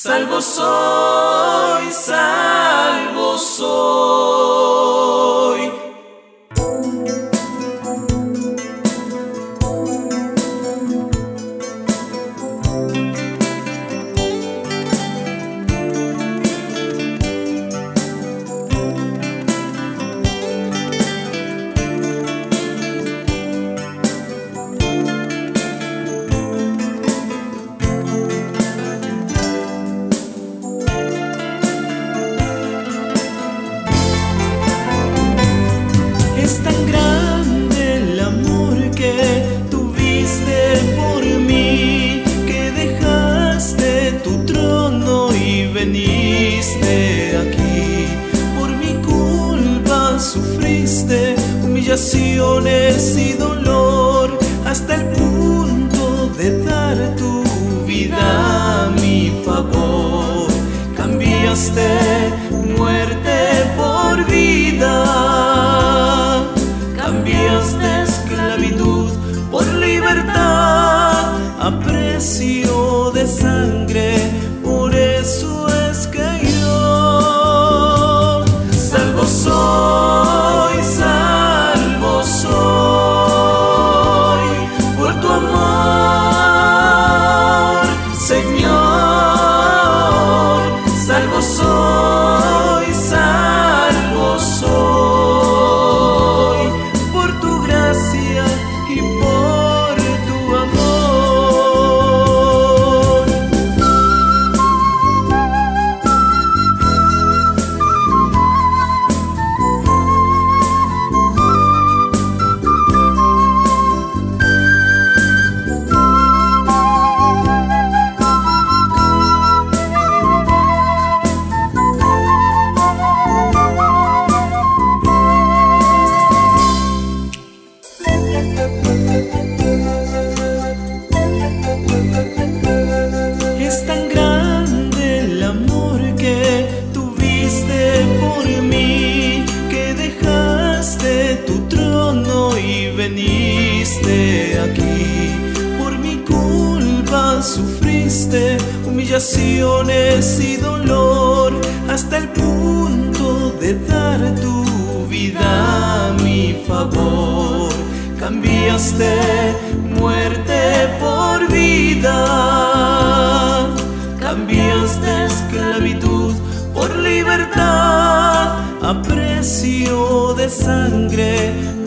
Salvo soy, salvo soy. Y dolor hasta el punto de dar tu vida a mi favor. Cambiaste muerte por vida. Cambiaste esclavitud por libertad a precio de sangre. Es tan grande el amor que tuviste por mí, que dejaste tu trono y veniste aquí. Por mi culpa sufriste humillaciones y dolor hasta el punto de dar tu vida a mi favor. Muerte por vida. Cambiaste esclavitud por libertad a precio de sangre.